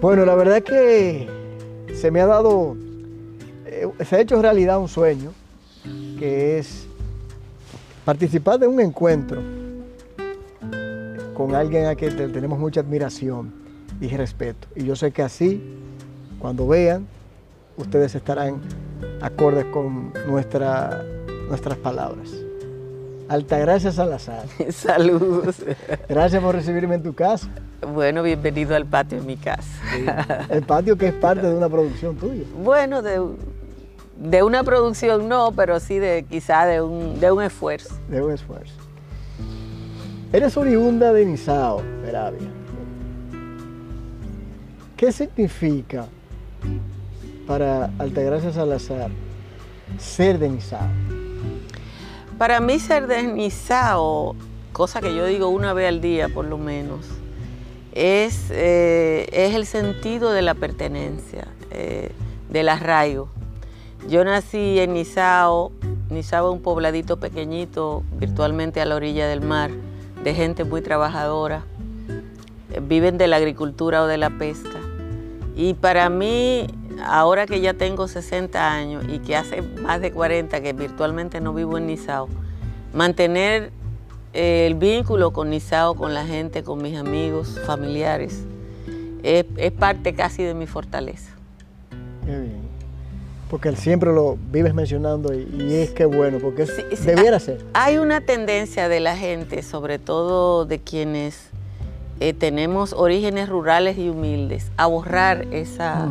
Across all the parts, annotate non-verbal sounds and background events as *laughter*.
Bueno, la verdad es que se me ha dado, eh, se ha hecho realidad un sueño, que es participar de un encuentro con alguien a quien tenemos mucha admiración y respeto. Y yo sé que así, cuando vean, ustedes estarán acordes con nuestra, nuestras palabras. Altagracia Salazar. *laughs* Saludos. Gracias por recibirme en tu casa. Bueno, bienvenido al patio de mi casa. El patio que es parte de una producción tuya. Bueno, de, de una producción no, pero sí de quizá de un, de un esfuerzo. De un esfuerzo. Eres oriunda de Nizao, Peravia. ¿Qué significa para Altagracia Salazar ser de Nizao? Para mí ser de Nizao, cosa que yo digo una vez al día por lo menos, es, eh, es el sentido de la pertenencia, eh, del arraigo. Yo nací en Nizao, Nizao es un pobladito pequeñito, virtualmente a la orilla del mar, de gente muy trabajadora, viven de la agricultura o de la pesca. Y para mí, ahora que ya tengo 60 años y que hace más de 40 que virtualmente no vivo en Nizao, mantener eh, el vínculo con Nizao, con la gente, con mis amigos, familiares, es, parte casi de mi fortaleza. Qué bien. Porque siempre lo vives mencionando y, es que bueno, porque debiera ser. Hay una tendencia de la gente, sobre todo de quienes eh, tenemos orígenes rurales y humildes, a borrar esa,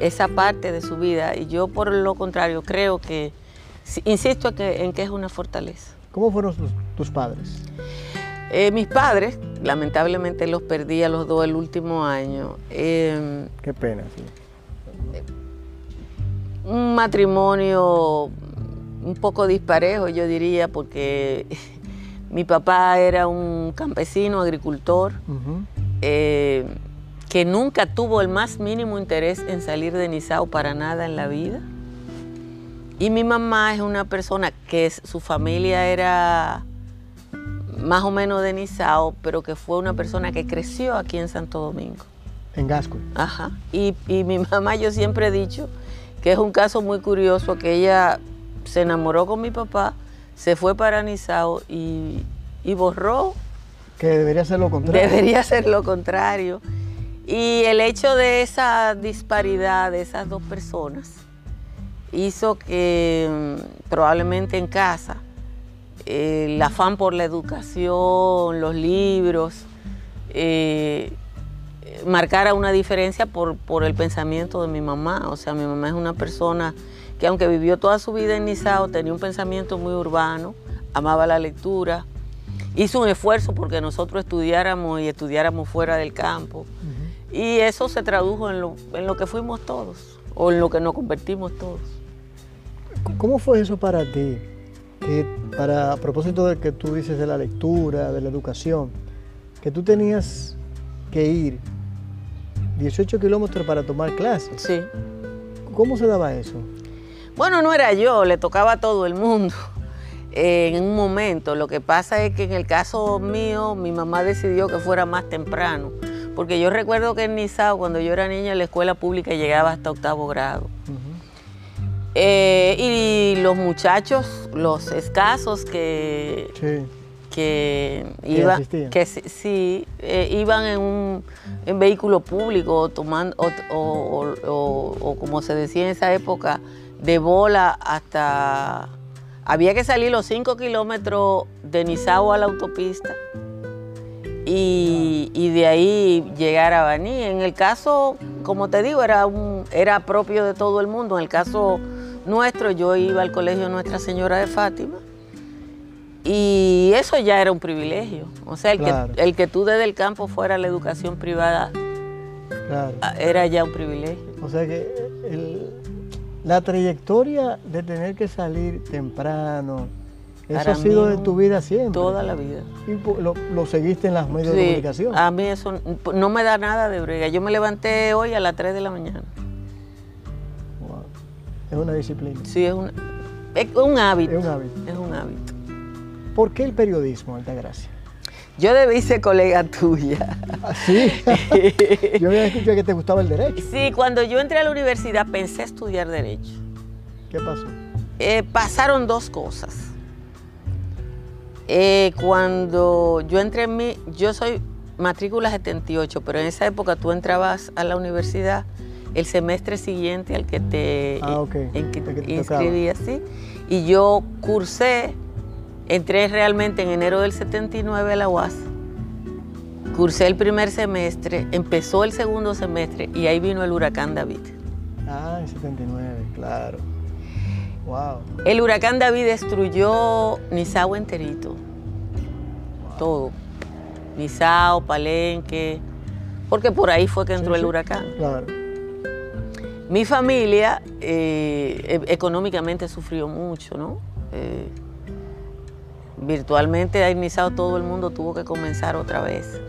esa parte de su vida. Y yo por lo contrario creo que, insisto en que es una fortaleza. ¿Cómo fueron tus, padres? Eh, mis padres, lamentablemente los perdí a los dos el último año. Em, Qué pena, sí. Un matrimonio un poco disparejo, yo diría, porque *laughs* mi papá era un campesino, agricultor, eh, que nunca tuvo el más mínimo interés en salir de Nizao para nada en la vida. Y mi mamá es una persona que su familia era más o menos de Nizao, pero que fue una persona que creció aquí en Santo Domingo. En Gasco. Ajá. Y, mi *laughs* mamá, yo siempre he dicho que es un caso muy curioso, que ella se enamoró con mi papá, se fue para Nizao y, y borró. Que debería ser lo contrario. Debería ser lo contrario. Y el hecho de esa disparidad de esas dos personas hizo que mm, probablemente en casa el afán por la educación, los libros, eh, marcara una diferencia por, el pensamiento de mi mamá. O sea, mi mamá es una persona que aunque vivió toda su vida en Nizao, tenía un pensamiento muy urbano, amaba la lectura, hizo un esfuerzo porque nosotros estudiáramos y estudiáramos fuera del campo. Y eso se tradujo en lo, en lo que fuimos todos, o en lo que nos convertimos todos. ¿Cómo fue eso para ti? para, a propósito de que tú dices de la lectura, de la educación, que tú tenías que ir 18 kilómetros para tomar clases. Sí. ¿Cómo se daba eso? Bueno, no era yo, le tocaba a todo el mundo *laughs* en un momento. Lo que pasa es que en el caso mío, mi mamá decidió que fuera más temprano. Porque yo recuerdo que en Nizao, cuando yo era niña, la escuela pública llegaba hasta octavo grado. Eh, y los muchachos, los escasos que, que, iba, que sí, eh, iban en un vehículo público tomando, o, como se decía en esa época, de bola hasta... Había que salir los cinco kilómetros de Nizao a la autopista y, de ahí llegar a Baní. En el caso, como te digo, era, un, era propio de todo el mundo. En el caso nuestro, yo iba al colegio Nuestra Señora de Fátima y eso ya era un privilegio. O sea, el, que, el que tú desde el campo fuera a la educación privada ah, era ya un privilegio. O sea que la trayectoria de tener que salir temprano, eso ha sido de tu vida siempre. Toda la vida. ¿Y lo, seguiste en las medios de comunicación? A mí eso no me da nada de brega. Yo me levanté hoy a las 3 de la mañana. Es una disciplina. Sí, es un, es un hábito. Es un hábito. Es un hábito. ¿Por qué el periodismo, Altagracia? Yo debí ser colega tuya. ¿Ah, sí? *laughs* yo había escuchado que te gustaba el derecho. Sí, cuando yo entré a la universidad pensé estudiar derecho. ¿Qué pasó? Eh, pasaron dos cosas. Eh, cuando yo entré en mi, yo soy matrícula 78, pero en esa época tú entrabas a la universidad el semestre siguiente al que te, ah, en que inscribías, ¿sí? Y yo cursé Entré realmente en enero del 79 a la UAS. Cursé el primer semestre, empezó el segundo semestre y ahí vino el huracán David. Ah, en 79, claro. Wow. El huracán David destruyó Nizao enterito. Todo. Nizao, Palenque, porque por ahí fue que entró el huracán. Claro. Mi familia eh, e-, económicamente sufrió mucho, ¿no? Eh, virtualmente ha iniciado todo el mundo tuvo que comenzar otra vez.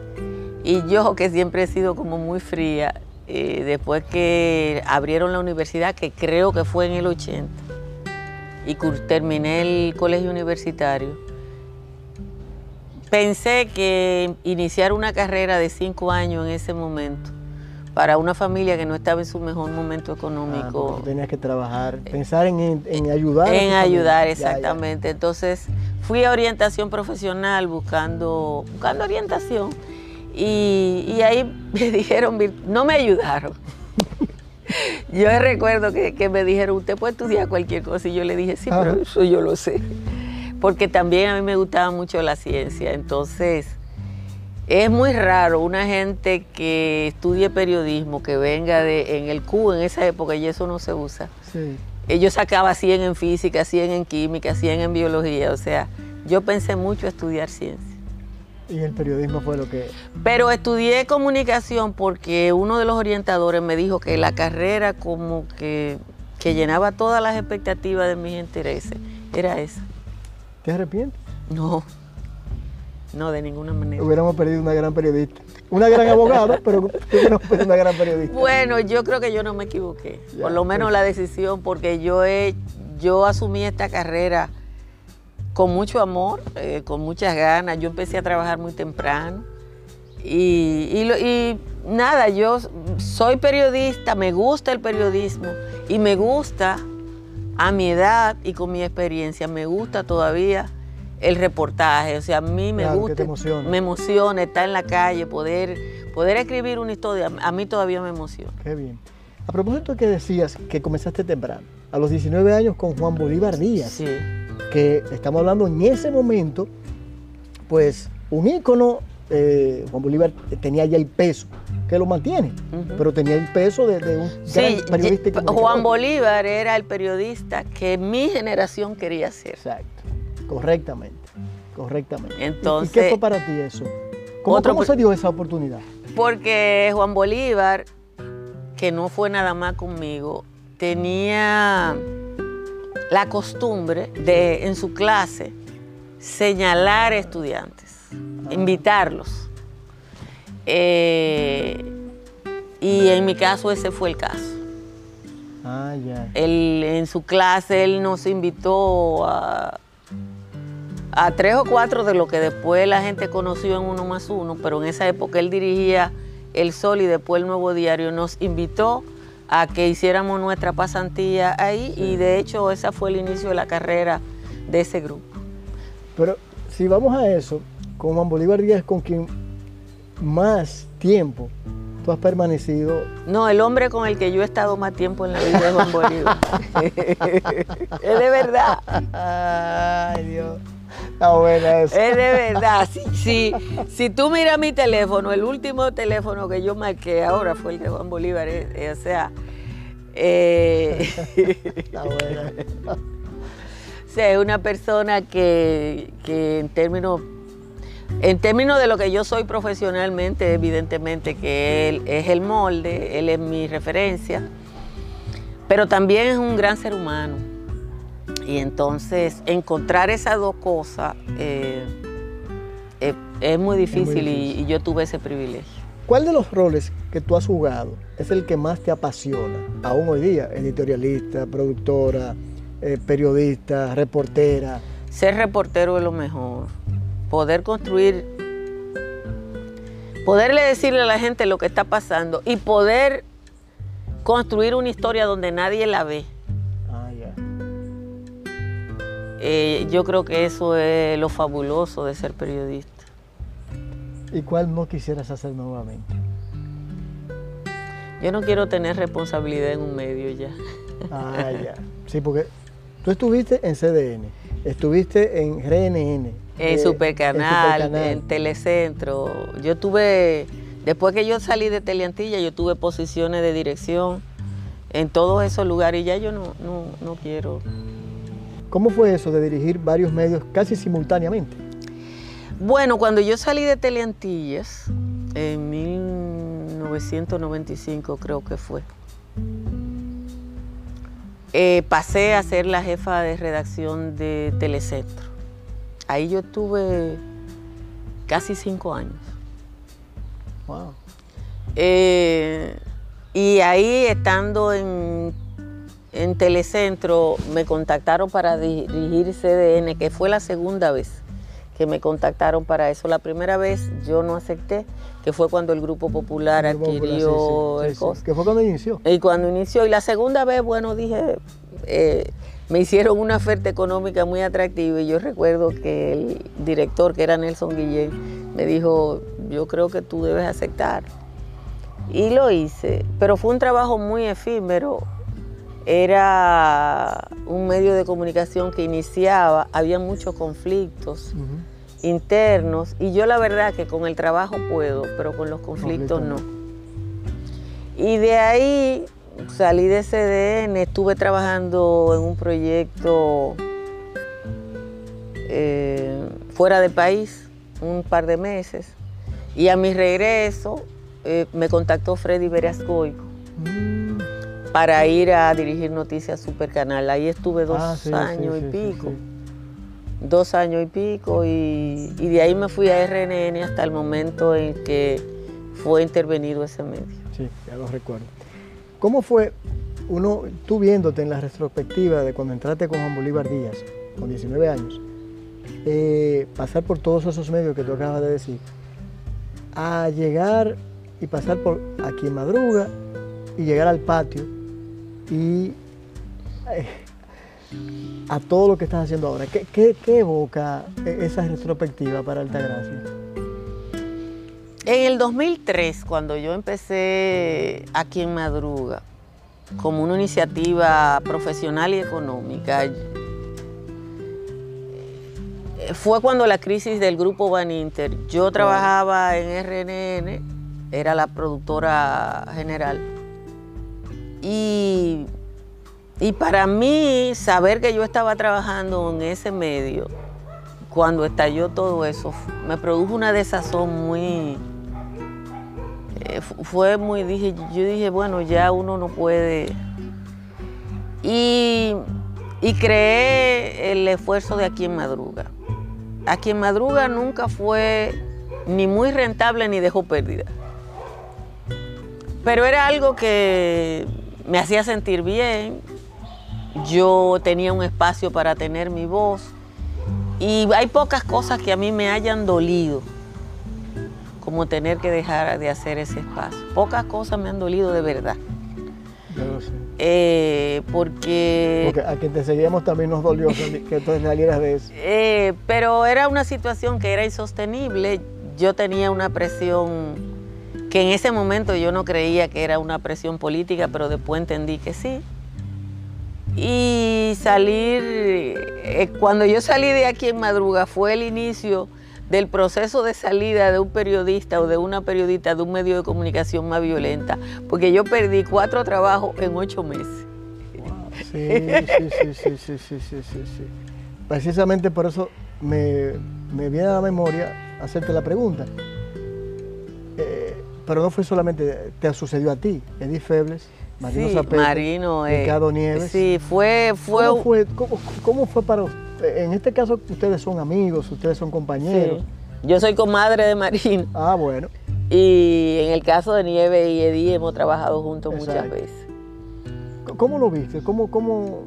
Y yo, que siempre he sido como muy fría, eh, después que abrieron la universidad, que creo que fue en el 80, y terminé el colegio universitario, pensé que iniciar una carrera de cinco años en ese momento, para una familia que no estaba en su mejor momento económico. Ah, tenías que trabajar, pensar en, ayudar. En ayudar, exactamente. Entonces, fui a orientación profesional buscando, buscando orientación y, ahí *laughs* me dijeron, no me ayudaron. *laughs* *laughs* yo recuerdo que, me dijeron, usted puede estudiar cualquier cosa y yo le dije, sí, pero eso yo lo sé. Porque también a mí me gustaba mucho la ciencia, entonces es muy raro una gente que estudie periodismo, que venga de, en el Q en esa época y eso no se usa. Sí. Yo sacaba 100 en física, 100 en química, 100 en biología, o sea, yo pensé mucho estudiar ciencia. Y el periodismo fue lo que... Pero estudié comunicación porque uno de los orientadores me dijo que la carrera como que, que llenaba todas las expectativas de mis intereses era esa. ¿Te arrepientes? No, no, de ninguna manera. Hubiéramos perdido una gran periodista. Una gran abogada, *laughs* pero una gran periodista. Bueno, yo creo que yo no me equivoqué. por lo menos la decisión, porque yo, he, yo asumí esta carrera con mucho amor, eh, con muchas ganas. Yo empecé a trabajar muy temprano. Y, y, nada, yo soy periodista, me gusta el periodismo y me gusta a mi edad y con mi experiencia, me gusta todavía el reportaje. O sea, a mí me gusta, me emociona estar en la calle, poder, poder escribir una historia. A mí todavía me emociona. Qué bien. A propósito que decías que comenzaste temprano, a los 19 años con Juan Bolívar Díaz, sí. Que estamos hablando en ese momento, pues un ícono, eh, Juan Bolívar tenía ya el peso, que lo mantiene, pero tenía el peso de, un gran periodista. Juan Bolívar era el periodista que mi generación quería ser. Exacto. Correctamente, correctamente. Entonces, ¿Y qué fue para ti eso? ¿Cómo, se dio esa oportunidad? Porque Juan Bolívar, que no fue nada más conmigo, tenía la costumbre de en su clase señalar estudiantes, invitarlos. Eh, y en mi caso ese fue el caso. Ah, ya. en su clase él nos invitó a, a tres o cuatro de lo que después la gente conoció en Uno más Uno, pero en esa época él dirigía El Sol y después el Nuevo Diario, nos invitó a que hiciéramos nuestra pasantía ahí y de hecho ese fue el inicio de la carrera de ese grupo. Pero si vamos a eso, con Juan Bolívar Díaz con quien más tiempo tú has permanecido. No, el hombre con el que yo he estado más tiempo en la vida es Juan Bolívar. *laughs* *laughs* es de verdad. Ay, Dios. Es de verdad. Si, si, tú miras mi teléfono, el último teléfono que yo marqué ahora fue el de Juan Bolívar. Eh, eh, o sea. Eh, Está buena. o sea, es una persona que, en términos. En términos de lo que yo soy profesionalmente, evidentemente que él es el molde, él es mi referencia, pero también es un gran ser humano y entonces encontrar esas dos cosas eh, eh, es, muy difícil, Y, yo tuve ese privilegio. ¿Cuál de los roles que tú has jugado es el que más te apasiona aún hoy día? Editorialista, productora, eh, periodista, reportera. Ser reportero es lo mejor. Poder construir poderle decirle a la gente lo que está pasando y poder construir una historia donde nadie la ve. Eh, yo creo que eso es lo fabuloso de ser periodista. ¿Y cuál no quisieras hacer nuevamente? Yo no quiero tener responsabilidad en un medio ya. Ah, ya. Sí, porque tú estuviste en CDN, estuviste en RNN. En eh, Supercanal, en, Supercanal. Telecentro. Yo tuve, después que yo salí de Teleantilla, yo tuve posiciones de dirección en todos esos lugares y ya yo no, no, no quiero. ¿Cómo fue eso de dirigir varios medios casi simultáneamente? Bueno, cuando yo salí de Teleantillas, en 1995 creo que fue, eh, pasé a ser la jefa de redacción de Telecentro. Ahí yo estuve casi cinco años. Wow. Eh, y ahí estando en, en Telecentro me contactaron para dirigir CDN, que fue la segunda vez que me contactaron para eso. La primera vez yo no acepté, que fue cuando el Grupo Popular El Grupo Popular, adquirió sí, sí, el sí, sí. COS. Que fue cuando inició. Y cuando inició, y la segunda vez, bueno, dije, eh, me hicieron una oferta económica muy atractiva y yo recuerdo que el director, que era Nelson Guillén, me dijo, yo creo que tú debes aceptar. Y lo hice, pero fue un trabajo muy efímero. Era un medio de comunicación que iniciaba, había muchos conflictos internos y yo la verdad que con el trabajo puedo, pero con los conflictos no. Y de ahí salí de CDN, estuve trabajando en un proyecto eh, fuera del país un par de meses y a mi regreso eh, me contactó Freddy Veriascoico Mm. Para ir a dirigir Noticias Supercanal. Ahí estuve dos Ah, sí, años sí, y pico. sí. dos años y pico y, y de ahí me fui a RNN hasta el momento en que fue intervenido ese medio. Sí, ya lo recuerdo. ¿Cómo fue uno, tú viéndote en la retrospectiva de cuando entraste con Juan Bolívar Díaz, con 19 años, eh, pasar por todos esos medios que tú acabas de decir, a llegar y pasar por aquí en Madruga y llegar al patio y a todo lo que estás haciendo ahora? ¿Qué, qué, qué evoca e- esa retrospectiva para Altagracia? En el 2003, cuando yo empecé aquí en Madruga, como una iniciativa profesional y económica, eh, fue cuando la crisis del grupo Baninter, yo trabajaba en RNN, era la productora general, y, y para mí saber que yo estaba trabajando en ese medio, cuando estalló todo eso, me produjo una desazón muy... eh, fu- fue muy, dije, yo dije, bueno, ya uno no puede... Y, y creé el esfuerzo de aquí en Madruga. Aquí en Madruga nunca fue ni muy rentable ni dejó pérdida. Pero era algo que me hacía sentir bien. Yo tenía un espacio para tener mi voz. Y hay pocas cosas que a mí me hayan dolido, como tener que dejar de hacer ese espacio. Pocas cosas me han dolido de verdad. Yo lo sé. Eh, porque, Porque a quien te seguíamos también nos dolió que tú salieras de eso. *laughs* eh, pero era una situación que era insostenible. Yo tenía una presión que en ese momento yo no creía que era una presión política, pero después entendí que sí. Y salir, eh, cuando yo salí de aquí en Madruga fue el inicio del proceso de salida de un periodista o de una periodista de un medio de comunicación más violenta, porque yo perdí cuatro trabajos en ocho meses. Sí, sí, sí, sí, sí, sí, sí, sí. Precisamente por eso me, me viene a la memoria hacerte la pregunta. Pero no fue solamente, te sucedió a ti, Edith Febles, Marino sí, Zapete, Marino, eh, Ricardo Nieves. Sí, fue, fue, ¿Cómo fue, cómo, cómo fue para usted? En este caso ustedes son amigos, ustedes son compañeros. sí. Yo soy comadre de Marino. Ah, bueno. Y en el caso de Nieve y Eddie hemos trabajado juntos muchas veces. ¿Cómo lo viste? ¿Cómo, cómo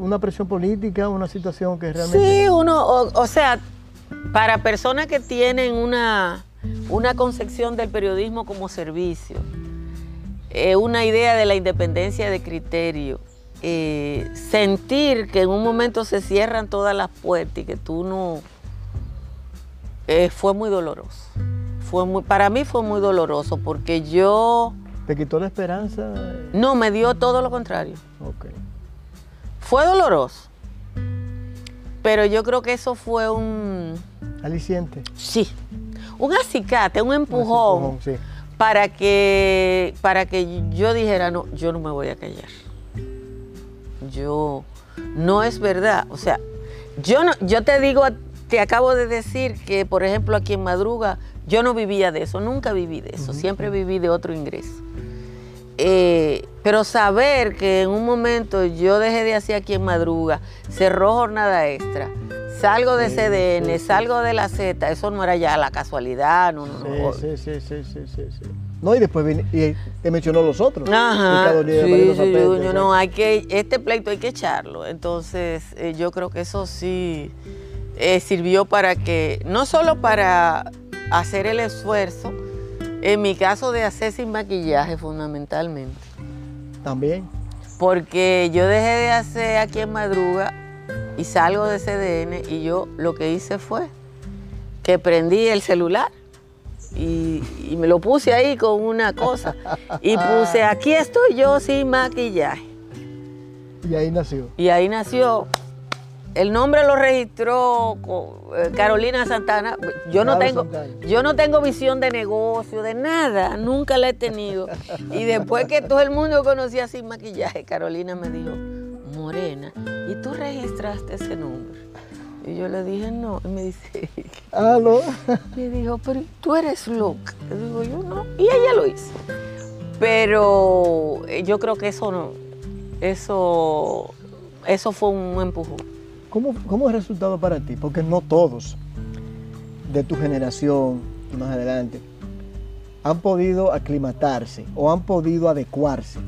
una presión política, una situación que realmente... Sí, uno, o, o sea, para personas que tienen una una concepción del periodismo como servicio, eh, una idea de la independencia de criterio, eh, sentir que en un momento se cierran todas las puertas y que tú no... Eh, fue muy doloroso. Fue muy, para mí fue muy doloroso porque yo... ¿Te quitó la esperanza? No, me dio todo lo contrario. Ok. Fue doloroso. Pero yo creo que eso fue un... Aliciente. Sí. Un acicate, un empujón. Un empujón, sí. Para que, para que yo dijera, no, yo no me voy a callar yo no es verdad. O sea, yo no, yo te digo, te acabo de decir que, por ejemplo, aquí en Madruga, yo no vivía de eso, nunca viví de eso, siempre viví de otro ingreso. Eh, pero saber que en un momento yo dejé de hacer aquí en Madruga, cerró jornada extra, salgo de CDN, salgo de la Z, eso no era ya la casualidad, no, no, no. Sí, sí, sí, sí, sí, sí. No, y después vine, y te mencionó los otros. Ajá. Sí, sí, no, hay que, este pleito hay que echarlo. Entonces, eh, yo creo que eso sí eh, sirvió para que, no solo para hacer el esfuerzo, en mi caso de hacer sin maquillaje fundamentalmente. También. Porque yo dejé de hacer aquí en Madruga y salgo de CDN y yo lo que hice fue que prendí el celular y, me lo puse ahí con una cosa. Y puse, aquí estoy yo sin maquillaje. Y ahí nació. Y ahí nació. El nombre lo registró eh, Carolina Santana. Yo no, tengo, yo no tengo visión de negocio, de nada, nunca la he tenido. Y después que todo el mundo conocía sin maquillaje, Carolina me dijo, Morena, ¿y tú registraste ese nombre? Y yo le dije, no. Y me dice, *laughs* no. Me dijo, pero tú eres loca. Le digo, yo no. Y ella lo hizo. Pero eh, yo creo que eso no, eso, eso fue un empujón. ¿Cómo, ¿Cómo es resultado para ti? Porque no todos de tu generación y más adelante han podido aclimatarse o han podido adecuarse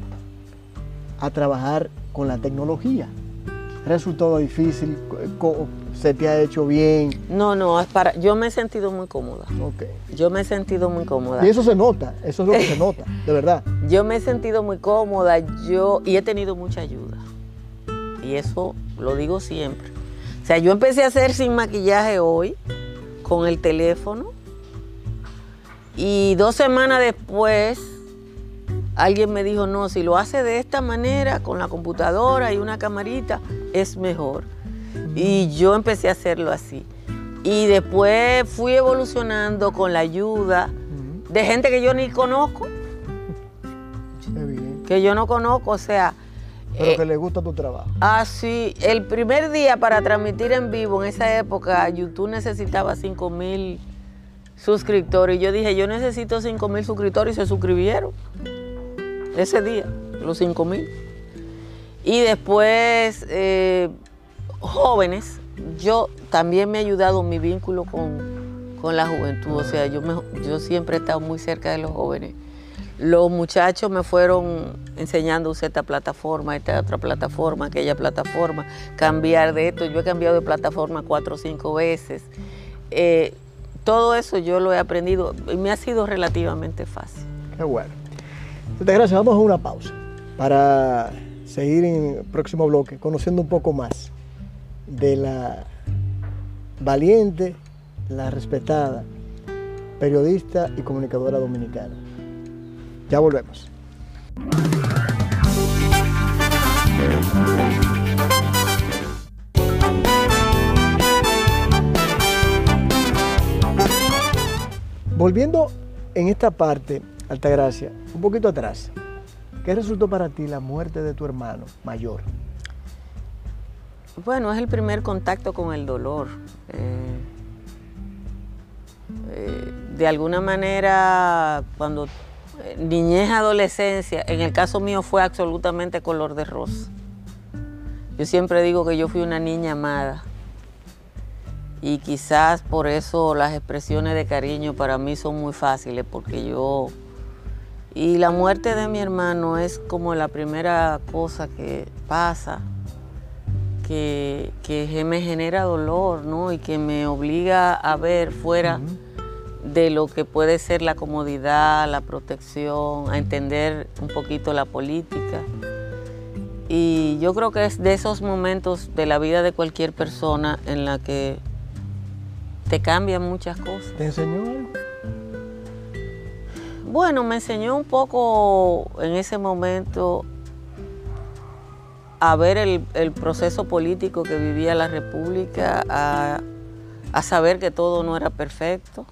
a trabajar con la tecnología. ¿Resultado difícil? ¿Se te ha hecho bien? No, no, es para, yo me he sentido muy cómoda. Okay. Yo me he sentido muy cómoda. Y eso se nota, eso es lo que se *laughs* nota, de verdad. Yo me he sentido muy cómoda, yo, y he tenido mucha ayuda. Y eso lo digo siempre. O sea, yo empecé a hacer sin maquillaje hoy, con el teléfono, y dos semanas después alguien me dijo, no, si lo hace de esta manera, con la computadora y una camarita, es mejor. Y yo empecé a hacerlo así. Y después fui evolucionando con la ayuda de gente que yo ni conozco. Que yo no conozco, o sea... Pero eh, que le gusta tu trabajo. Ah, sí. El primer día para transmitir en vivo, en esa época, YouTube necesitaba 5 mil suscriptores. Y yo dije, yo necesito 5 mil suscriptores y se suscribieron ese día, los 5 mil. Y después, eh, jóvenes, yo también me ha ayudado mi vínculo con, la juventud, o sea, yo, yo siempre he estado muy cerca de los jóvenes. Los muchachos me fueron enseñando a usar esta plataforma, esta otra plataforma, aquella plataforma, cambiar de esto. Yo he cambiado de plataforma cuatro o cinco veces. Eh, todo eso yo lo he aprendido y me ha sido relativamente fácil. Qué bueno. Gracias. Vamos a una pausa para seguir en el próximo bloque conociendo un poco más de la valiente, la respetada periodista y comunicadora dominicana. Ya volvemos. Volviendo en esta parte Altagracia, un poquito atrás, ¿qué resultó para ti la muerte de tu hermano mayor? Bueno, es el primer contacto con el dolor. Eh, eh, de alguna manera, cuando eh, niñez, adolescencia, en el caso mío fue absolutamente color de rosa. Yo siempre digo que yo fui una niña amada y quizás por eso las expresiones de cariño para mí son muy fáciles porque yo y la muerte de mi hermano es como la primera cosa que pasa, que, me genera dolor, ¿no? Y que me obliga a ver fuera de lo que puede ser la comodidad, la protección, a entender un poquito la política. Y yo creo que es de esos momentos de la vida de cualquier persona en la que te cambian muchas cosas. ¿Te enseñó algo? Bueno, me enseñó un poco en ese momento a ver el, proceso político que vivía la República, a, saber que todo no era perfecto,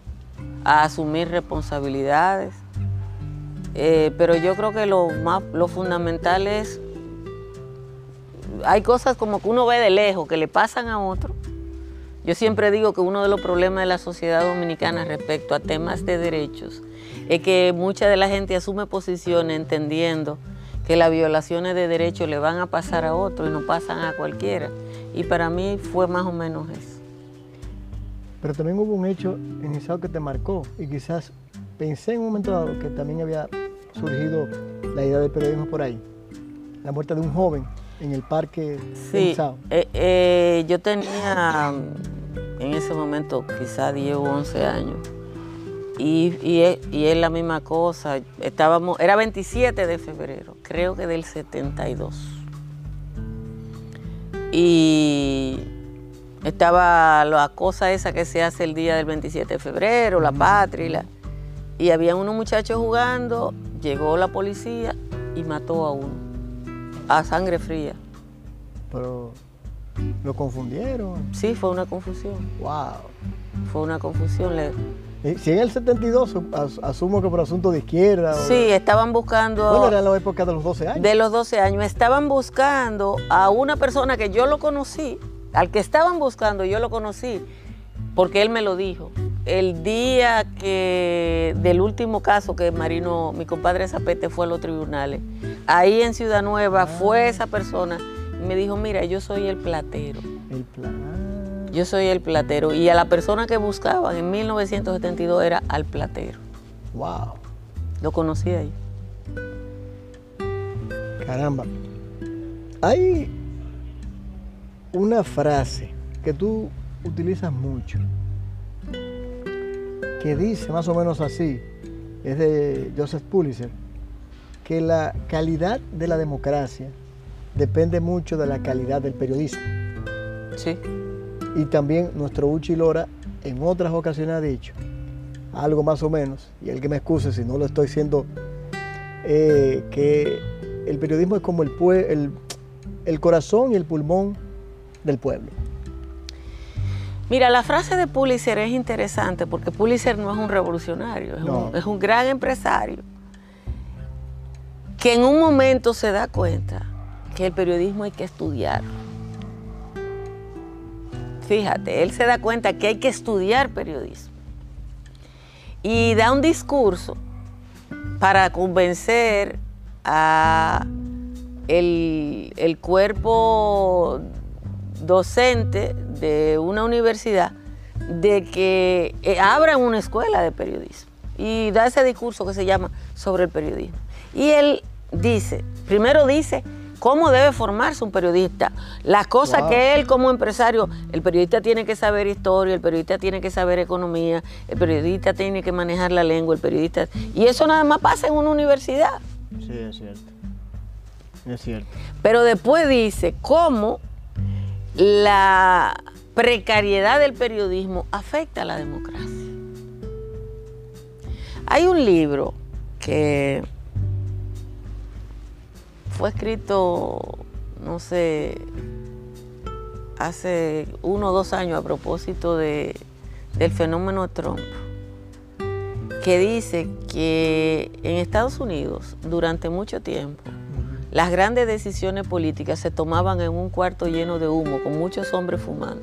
a asumir responsabilidades. Eh, pero yo creo que lo más lo fundamental es hay cosas como que uno ve de lejos que le pasan a otro. Yo siempre digo que uno de los problemas de la sociedad dominicana respecto a temas de derechos es que mucha de la gente asume posiciones entendiendo que las violaciones de derechos le van a pasar a otro y no pasan a cualquiera. Y para mí fue más o menos eso. Pero también hubo un hecho en Isao que te marcó y quizás pensé en un momento dado que también había surgido la idea del periodismo por ahí. La muerte de un joven en el parque sí, eh, eh, yo tenía en ese momento quizás 10 o 11 años. Y, y, es, la misma cosa. Estábamos, era 27 de febrero, creo que del 72. Y estaba la cosa esa que se hace el día del 27 de febrero, la patria. Y, y había unos muchachos jugando, llegó la policía y mató a uno a sangre fría. Pero lo confundieron. Sí, fue una confusión. Wow. Fue una confusión. Si en el 72 asumo que por asunto de izquierda. Sí, estaban buscando. Bueno, era la época de los 12 años. De los 12 años. Estaban buscando a una persona que yo lo conocí, al que estaban buscando, yo lo conocí, porque él me lo dijo el día que del último caso que Marino, mi compadre Zapete fue a los tribunales, ahí en Ciudad Nueva fue esa persona y me dijo, mira, yo soy el platero. El platero. Yo soy el platero. Y a la persona que buscaban en 1972 era al platero. Wow. Lo conocí ahí. Caramba. Hay una frase que tú utilizas mucho que dice más o menos así, es de Joseph Pulitzer, que la calidad de la democracia depende mucho de la calidad del periodismo. Sí. Y también nuestro Uchi Lora en otras ocasiones ha dicho algo más o menos, y el que me excuse si no lo estoy diciendo, eh, que el periodismo es como el, el, el corazón y el pulmón del pueblo. Mira, la frase de Pulitzer es interesante porque Pulitzer no es un revolucionario, es, un, gran empresario que en un momento se da cuenta que el periodismo hay que estudiarlo. Fíjate, él se da cuenta que hay que estudiar periodismo. Y da un discurso para convencer a el, el cuerpo docente de una universidad de que eh, abran una escuela de periodismo y da ese discurso que se llama sobre el periodismo. Y él dice, primero dice cómo debe formarse un periodista, las cosas que él como empresario, el periodista tiene que saber historia, el periodista tiene que saber economía, el periodista tiene que manejar la lengua, el periodista... Y eso nada más pasa en una universidad. Sí, es cierto. Es cierto. Pero después dice cómo la precariedad del periodismo afecta a la democracia. Hay un libro que fue escrito, no sé, hace uno o dos años a propósito de, del fenómeno Trump, que dice que en Estados Unidos durante mucho tiempo las grandes decisiones políticas se tomaban en un cuarto lleno de humo, con muchos hombres fumando.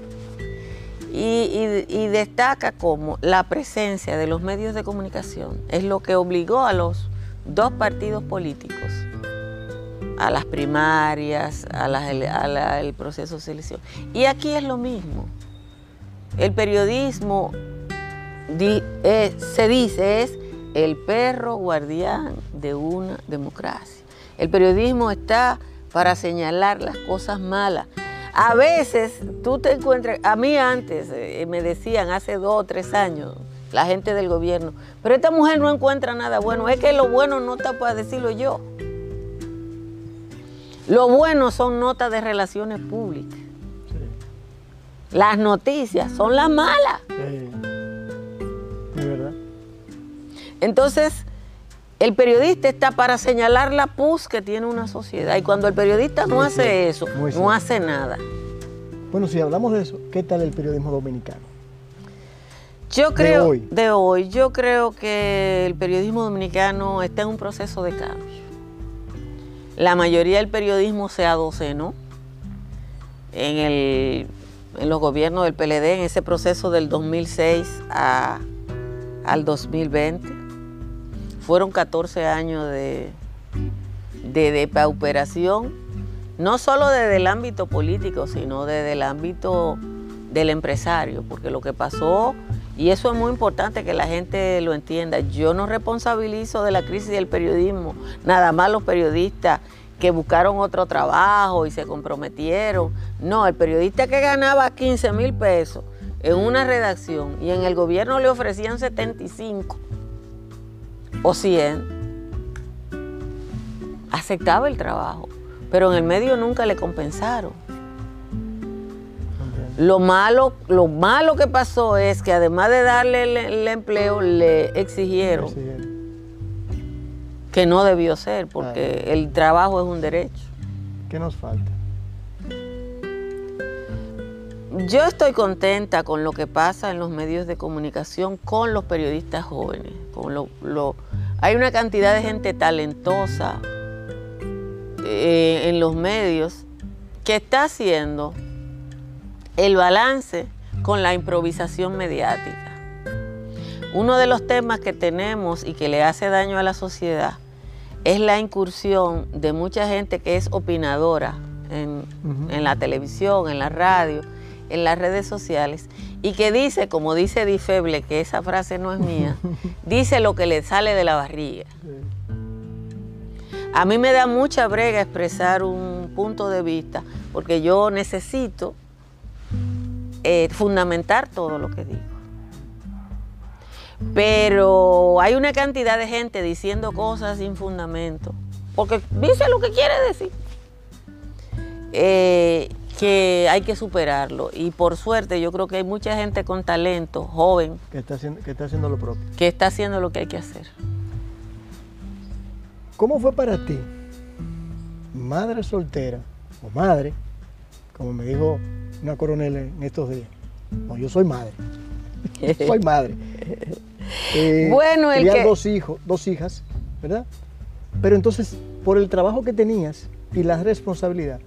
Y, destaca como la presencia de los medios de comunicación es lo que obligó a los dos partidos políticos, a las primarias, al proceso de selección. Y aquí es lo mismo. El periodismo eh, se dice es el perro guardián de una democracia. El periodismo está para señalar las cosas malas. A veces tú te encuentras, a mí antes eh, me decían hace dos o tres años, la gente del gobierno. Pero esta mujer no encuentra nada bueno. Es que lo bueno no está para decirlo yo. Lo bueno son notas de relaciones públicas. Las noticias son las malas. Sí. verdad. Entonces, el periodista está para señalar la pus que tiene una sociedad. Y cuando el periodista no hace eso, no hace nada. Bueno, si hablamos de eso, ¿qué tal el periodismo dominicano? Yo creo, de hoy. de hoy, yo creo que el periodismo dominicano está en un proceso de cambio. La mayoría del periodismo se adocenó en, el, en los gobiernos del PLD, en ese proceso del 2006 al 2020. Fueron 14 años de, de depauperación, no solo desde el ámbito político, sino desde el ámbito del empresario, porque lo que pasó y eso es muy importante que la gente lo entienda. Yo no responsabilizo de la crisis del periodismo, nada más los periodistas que buscaron otro trabajo y se comprometieron. No, el periodista que ganaba 15 mil pesos en una redacción y en el gobierno le ofrecían 75 o 100, aceptaba el trabajo, pero en el medio nunca le compensaron. Lo malo, lo malo que pasó es que además de darle el, empleo, le exigieron que no debió ser, porque el trabajo es un derecho. ¿Qué nos falta? Yo estoy contenta con lo que pasa en los medios de comunicación con los periodistas jóvenes. Con lo, hay una cantidad de gente talentosa eh, en los medios que está haciendo el balance con la improvisación mediática. Uno de los temas que tenemos y que le hace daño a la sociedad es la incursión de mucha gente que es opinadora en, la televisión, en la radio, en las redes sociales y que dice, como dice Di Feble, que esa frase no es mía, *laughs* dice lo que le sale de la barriga. A mí me da mucha brega expresar un punto de vista porque yo necesito eh, fundamentar todo lo que digo. Pero hay una cantidad de gente diciendo cosas sin fundamento, porque dice lo que quiere decir, eh, que hay que superarlo. Y por suerte yo creo que hay mucha gente con talento, joven, que está haciendo, que está haciendo lo propio. Que está haciendo lo que hay que hacer. ¿Cómo fue para ti, madre soltera o madre, como me dijo una coronel en estos días. No, yo soy madre. soy *laughs* madre. Eh, bueno, el que... dos hijos, dos hijas, ¿verdad? Pero entonces, por el trabajo que tenías y la responsabilidad,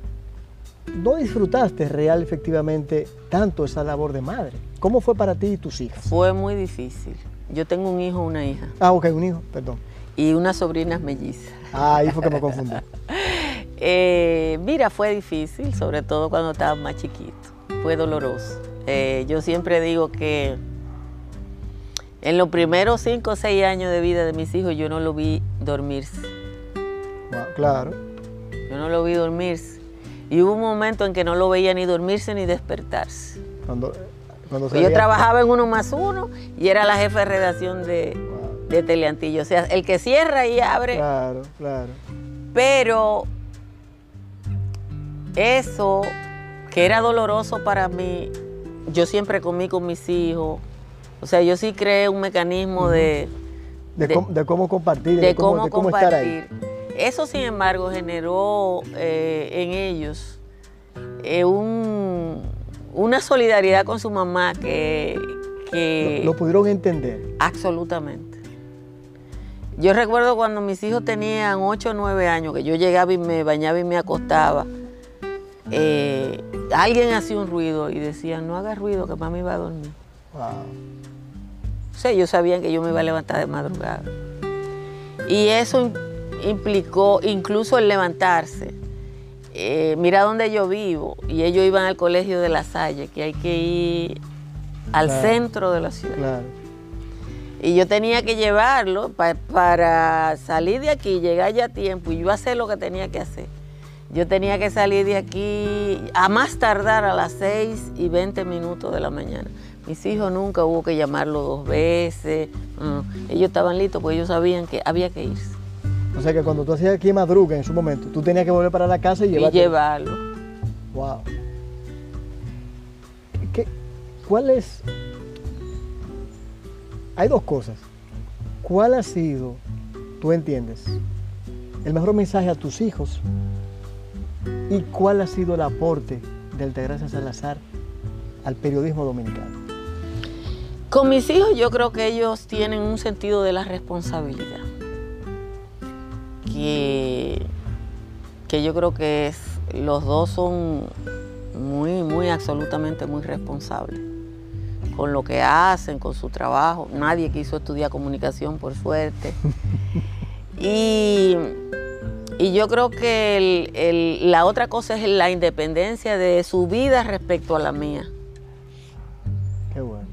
no disfrutaste real efectivamente tanto esa labor de madre. ¿Cómo fue para ti y tus hijas? Fue muy difícil. Yo tengo un hijo, una hija. Ah, ok, un hijo, perdón. Y unas sobrinas mellizas. Ah, ahí fue que me confundí. *laughs* Eh, mira, fue difícil, sobre todo cuando estaba más chiquito. Fue doloroso. Eh, yo siempre digo que en los primeros cinco o seis años de vida de mis hijos yo no lo vi dormirse. claro. Yo no lo vi dormirse. Y hubo un momento en que no lo veía ni dormirse ni despertarse. Cuando, cuando yo trabajaba en uno más uno y era la jefa de redacción de, de Teleantillo. O sea, el que cierra y abre. Claro, claro. Pero eso que era doloroso para mí, yo siempre comí con mis hijos. O sea, yo sí creé un mecanismo de, de, cómo, compartir, de, cómo, compartir. estar ahí. Eso, sin embargo, generó eh, en ellos eh, una solidaridad con su mamá que... lo, pudieron entender. Absolutamente. Yo recuerdo cuando mis hijos tenían 8 o 9 años, que yo llegaba y me bañaba y me acostaba eh, alguien hacía un ruido y decía, no haga ruido, que mami va a dormir. O sea, ellos sabían que yo me iba a levantar de madrugada. Y eso implicó incluso el levantarse. Eh, mira dónde yo vivo. Y ellos iban al colegio de La Salle, que hay que ir al centro de la ciudad. Y yo tenía que llevarlo para salir de aquí, llegar ya a tiempo y yo hacer lo que tenía que hacer. Yo tenía que salir de aquí a más tardar a las 6 y 20 minutos de la mañana Mis hijos nunca hubo que llamarlo dos veces. Ellos estaban listos porque ellos sabían que había que irse. O sea que cuando tú hacías aquí madruga en su momento, tú tenías que volver para la casa y, y llevarlo. Wow. ¿Qué, ¿Cuál es? Hay dos cosas. ¿Cuál ha sido, tú entiendes, el mejor mensaje a tus hijos? ¿Y cuál ha sido el aporte del Altagracia Salazar al periodismo dominicano? Con mis hijos yo creo que ellos tienen un sentido de la responsabilidad. Que, que yo creo que es, los dos son muy, muy, absolutamente muy responsables con lo que hacen, con su trabajo. Nadie quiso estudiar comunicación, por suerte. *laughs* Y, yo creo que la otra cosa es la independencia de su vida respecto a la mía. Qué bueno.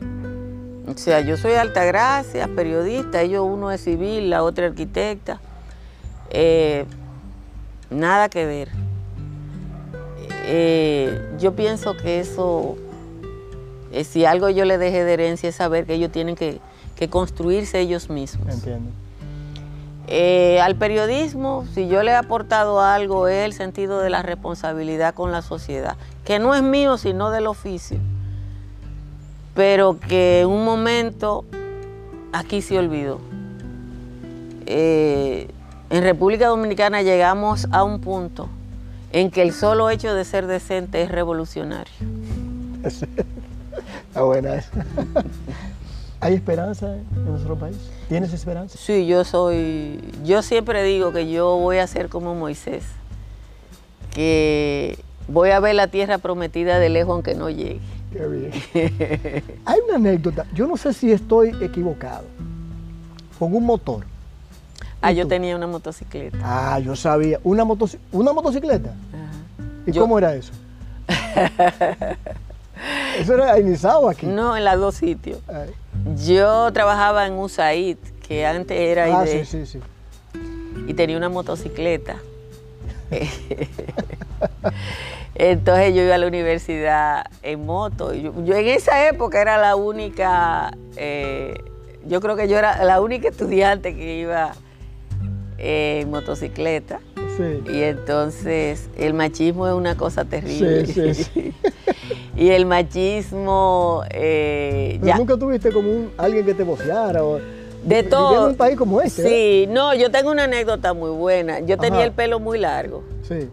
O sea, yo soy Altagracia, periodista, ellos uno es civil, la otra arquitecta. Eh, nada que ver. Eh, yo pienso que eso, eh, si algo yo le dejé de herencia es saber que ellos tienen que, construirse ellos mismos. Entiendo. al periodismo, si yo le he aportado algo, es el sentido de la responsabilidad con la sociedad, que no es mío, sino del oficio pero que en un momento aquí se olvidó. En República Dominicana llegamos a un punto en que el solo hecho de ser decente es revolucionario. *laughs* Está buena esa. *laughs* ¿Hay esperanza en nuestro país? ¿Tienes esperanza? Sí, yo soy, yo siempre digo que yo voy a ser como Moisés, que voy a ver la tierra prometida de lejos aunque no llegue. Qué bien. *laughs* Hay una anécdota, yo no sé si estoy equivocado, con un motor. Ah, yo tenía una motocicleta. Ah, yo sabía. ¿Una, una motocicleta? ¿Y cómo era eso? ¿Eso era iniciado aquí? No, en los dos sitios. Yo trabajaba en USAID, que antes era ah, sí, sí, sí. Y tenía una motocicleta. Entonces yo iba a la universidad en moto. Yo, en esa época era la única, eh, yo creo que yo era la única estudiante que iba en motocicleta. Y entonces el machismo es una cosa terrible. *laughs* y el machismo... Eh, ya. nunca tuviste como un, alguien que te voceara o... De todo. en un país como este. Sí, no, yo tengo una anécdota muy buena. Yo tenía el pelo muy largo. Sí.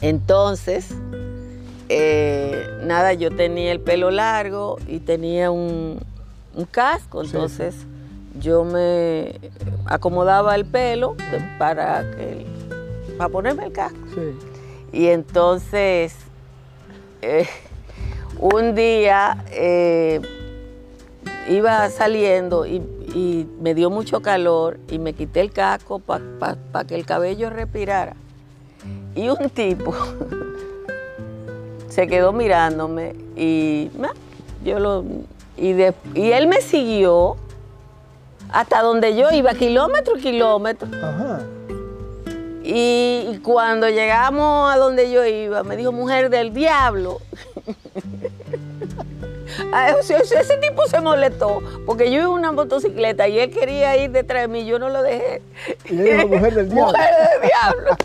Entonces, eh, nada, yo tenía el pelo largo y tenía un, casco, entonces yo me acomodaba el pelo para, que, para ponerme el casco. Y entonces, eh, un día eh, iba saliendo y, me dio mucho calor y me quité el casco para que el cabello respirara. Y un tipo *laughs* se quedó mirándome y yo lo y, y él me siguió hasta donde yo iba, kilómetro y kilómetro. Y, cuando llegamos a donde yo iba, me dijo, mujer del diablo. *laughs* Ah, ese tipo se molestó porque yo iba en una motocicleta y él quería ir detrás de mí, yo no lo dejé. Y él mujer del diablo. *laughs* Mujer del diablo.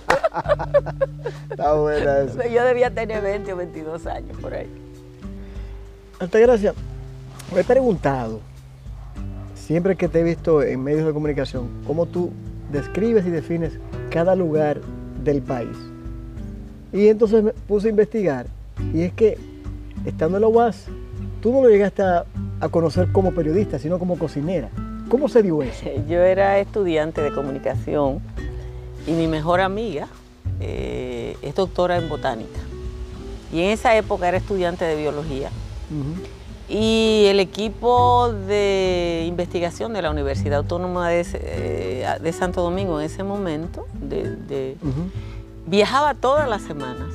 *laughs* Está buena eso. Yo debía tener 20 o 22 años por ahí. Altagracia, me he preguntado, siempre que te he visto en medios de comunicación, cómo tú describes y defines cada lugar del país. Y entonces me puse a investigar, y es que estando en la UAS, tú no lo llegaste a, conocer como periodista, sino como cocinera. ¿Cómo se dio eso? *laughs* Yo era estudiante de comunicación y mi mejor amiga eh, es doctora en botánica. Y en esa época era estudiante de biología. Y el equipo de investigación de la Universidad Autónoma de, eh, Santo Domingo en ese momento viajaba todas las semanas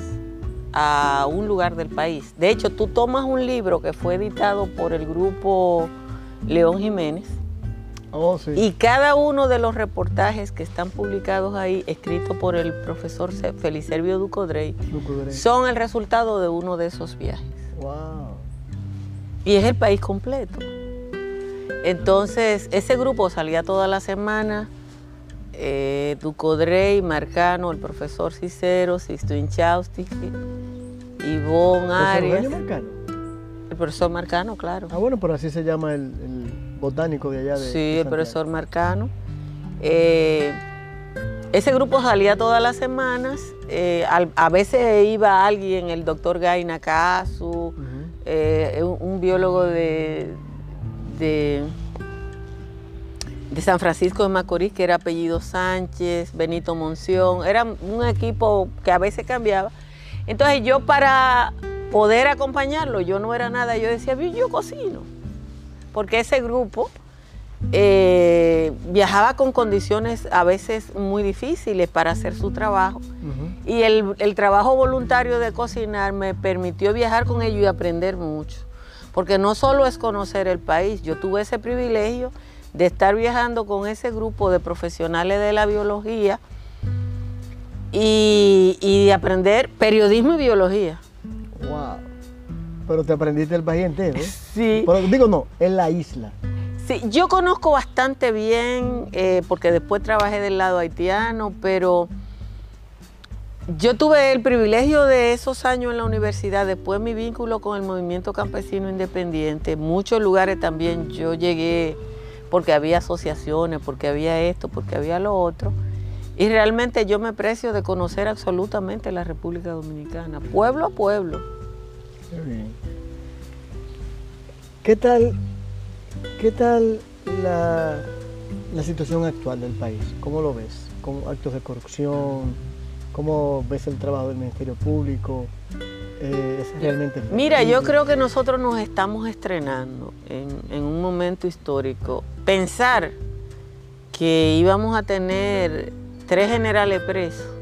a un lugar del país. De hecho, tú tomas un libro que fue editado por el grupo León Jiménez oh, y cada uno de los reportajes que están publicados ahí, escritos por el profesor Felicervio Ducodrey, son el resultado de uno de esos viajes. Wow. Y es el país completo. Entonces, ese grupo salía toda la semana. Eh, Ducodrey, Marcano, el profesor Cicero, Sisto Inchaustic, Ivonne Arias. Marcano? El profesor Marcano, claro. Ah, bueno, pero así se llama el, el botánico de allá de Sí, de el profesor Marcano. Eh, ese grupo salía todas las semanas. eh, a veces iba alguien, el doctor Gay Nakasu, Ujú. Eh, un, biólogo de, de, de San Francisco de Macorís, que era apellido Sánchez, Benito Monción. Era un equipo que a veces cambiaba. Entonces yo para poder acompañarlo, yo no era nada, yo decía, "Yo- yo cocino. Porque ese grupo eh, viajaba con condiciones a veces muy difíciles para hacer su trabajo. Y el, el trabajo voluntario de cocinar me permitió viajar con ellos y aprender mucho. Porque no solo es conocer el país, yo tuve ese privilegio de estar viajando con ese grupo de profesionales de la biología y, y de aprender periodismo y biología. Wow. Pero te aprendiste el país entero. ¿eh? Sí. Pero digo, no, en la isla. Yo conozco bastante bien, eh, porque después trabajé del lado haitiano, pero yo tuve el privilegio de esos años en la universidad, después mi vínculo con el movimiento campesino independiente, muchos lugares también yo llegué porque había asociaciones, porque había esto, porque había lo otro, y realmente yo me precio de conocer absolutamente la República Dominicana, pueblo a pueblo. Qué bien. ¿Qué tal, qué tal la, la situación actual del país? ¿Cómo lo ves? ¿Cómo actos de corrupción? ¿Cómo ves el trabajo del Ministerio Público? Eh, ¿Es realmente Mira, yo creo que nosotros nos estamos estrenando en, en un momento histórico. Pensar que íbamos a tener tres generales presos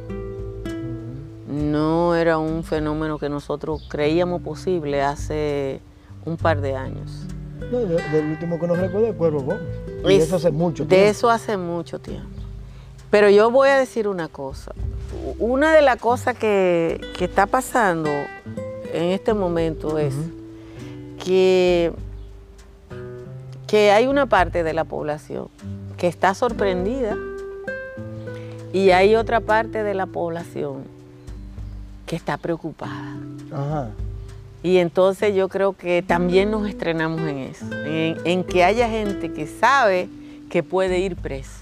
no era un fenómeno que nosotros creíamos posible hace un par de años. No, de- del último que nos recuerda es Cuervo Gómez. Y de Es- eso hace mucho De tiempo. eso hace mucho tiempo. Pero yo voy a decir una cosa. Una de las cosas que, que está pasando en este momento es que, que hay una parte de la población que está sorprendida y hay otra parte de la población que está preocupada. Ajá. Y entonces yo creo que también nos estrenamos en eso, en, en que haya gente que sabe que puede ir preso.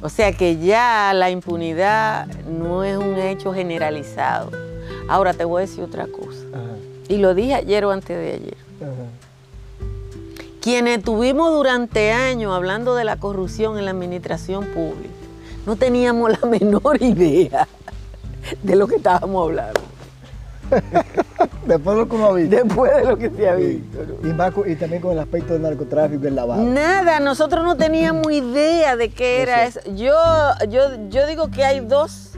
O sea que ya la impunidad no es un hecho generalizado. Ahora te voy a decir otra cosa. Ajá. Y lo dije ayer o antes de ayer. Ajá. Quienes tuvimos durante años hablando de la corrupción en la administración pública, no teníamos la *laughs* menor idea de lo que estábamos hablando. Después de lo que uno ha visto. Después de lo que se ha visto. Y, más con- y también con el aspecto del narcotráfico y el lavado. Nada, nosotros no teníamos idea de qué era eso. Yo, yo, yo digo que hay dos,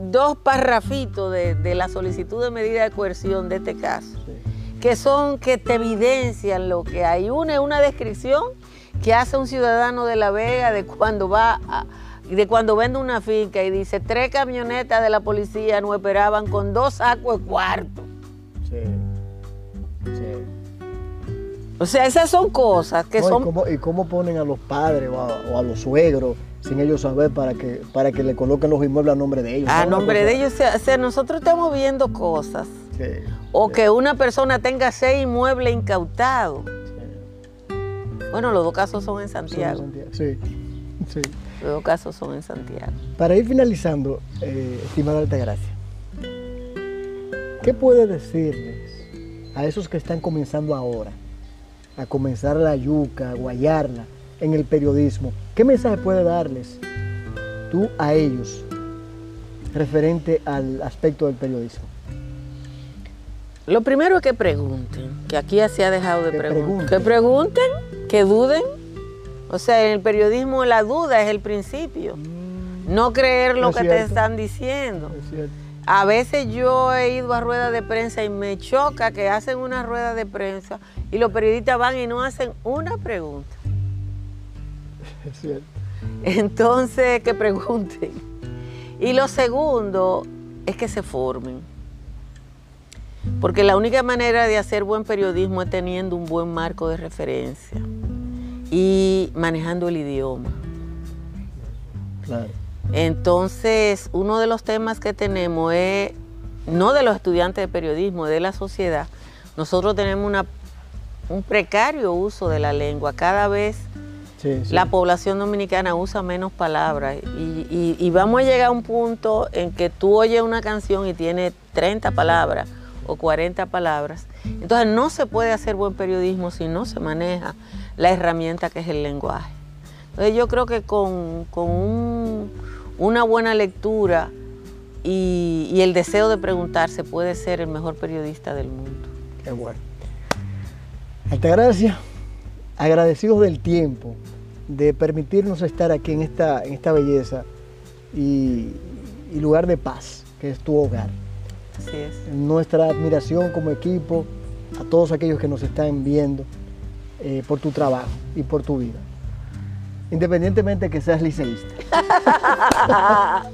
dos parrafitos de, de la solicitud de medida de coerción de este caso, Sí. que son que te evidencian lo que hay. Una es una descripción que hace un ciudadano de La Vega de cuando va a- de cuando vende una finca y dice tres camionetas de la policía nos esperaban con dos sacos de cuarto. Sí. Sí. O sea, esas son cosas que No, son ¿y, cómo, y cómo ponen a los padres o a, o a los suegros sin ellos saber para que, para que le coloquen los inmuebles a nombre de ellos? a ¿no? Nombre de ellos. O sea, nosotros estamos viendo cosas. Sí, O que una persona tenga seis inmuebles incautados. sí. Bueno, los dos casos son en Son. Santiago. Sí, sí. Los dos casos son en Santiago. Para ir finalizando, eh, estimada Altagracia, ¿qué puede decirles a esos que están comenzando ahora, a comenzar la yuca, a guayarla en el periodismo? ¿Qué mensaje puede darles tú a ellos referente al aspecto del periodismo? Lo primero es que pregunten, que aquí ya se ha dejado de preguntar. Que pregunten, que duden. O sea, en el periodismo la duda es el principio. No creer lo Es que te están diciendo. Es. A veces yo he ido a ruedas de prensa y me choca que hacen una rueda de prensa y los periodistas van y no hacen una pregunta. *laughs* Es cierto. Entonces, que pregunten. Y lo segundo es que se formen. Porque la única manera de hacer buen periodismo es teniendo un buen marco de referencia y manejando el idioma. Claro. Entonces, uno de los temas que tenemos es, no de los estudiantes de periodismo, de la sociedad, nosotros tenemos una, un precario uso de la lengua. Cada vez Sí, sí. la población dominicana usa menos palabras y, y- y vamos a llegar a un punto en que tú oyes una canción y tiene 30 palabras o 40 palabras. Entonces no se puede hacer buen periodismo si no se maneja la herramienta que es el lenguaje. Entonces yo creo que con, con un- una buena lectura y, y el deseo de preguntarse puede ser el mejor periodista del mundo. Qué bueno. Altagracia, agradecidos del tiempo, de permitirnos estar aquí en esta, en esta belleza y, y lugar de paz, que es tu hogar. Así es. Nuestra admiración como equipo a todos aquellos que nos están viendo eh, por tu trabajo y por tu vida. Independientemente que seas liceísta. *laughs*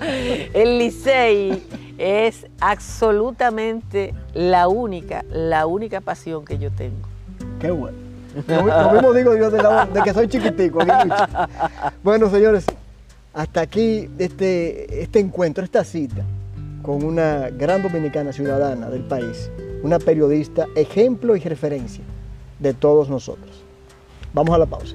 El Licey es absolutamente la única, la única pasión que yo tengo. Qué bueno. Lo, mi- lo mismo digo yo de, la- de que soy chiquitico. aquí. Bueno, señores, hasta aquí este, este encuentro, esta cita con una gran dominicana ciudadana del país, una periodista, ejemplo y referencia de todos nosotros. Vamos a la pausa.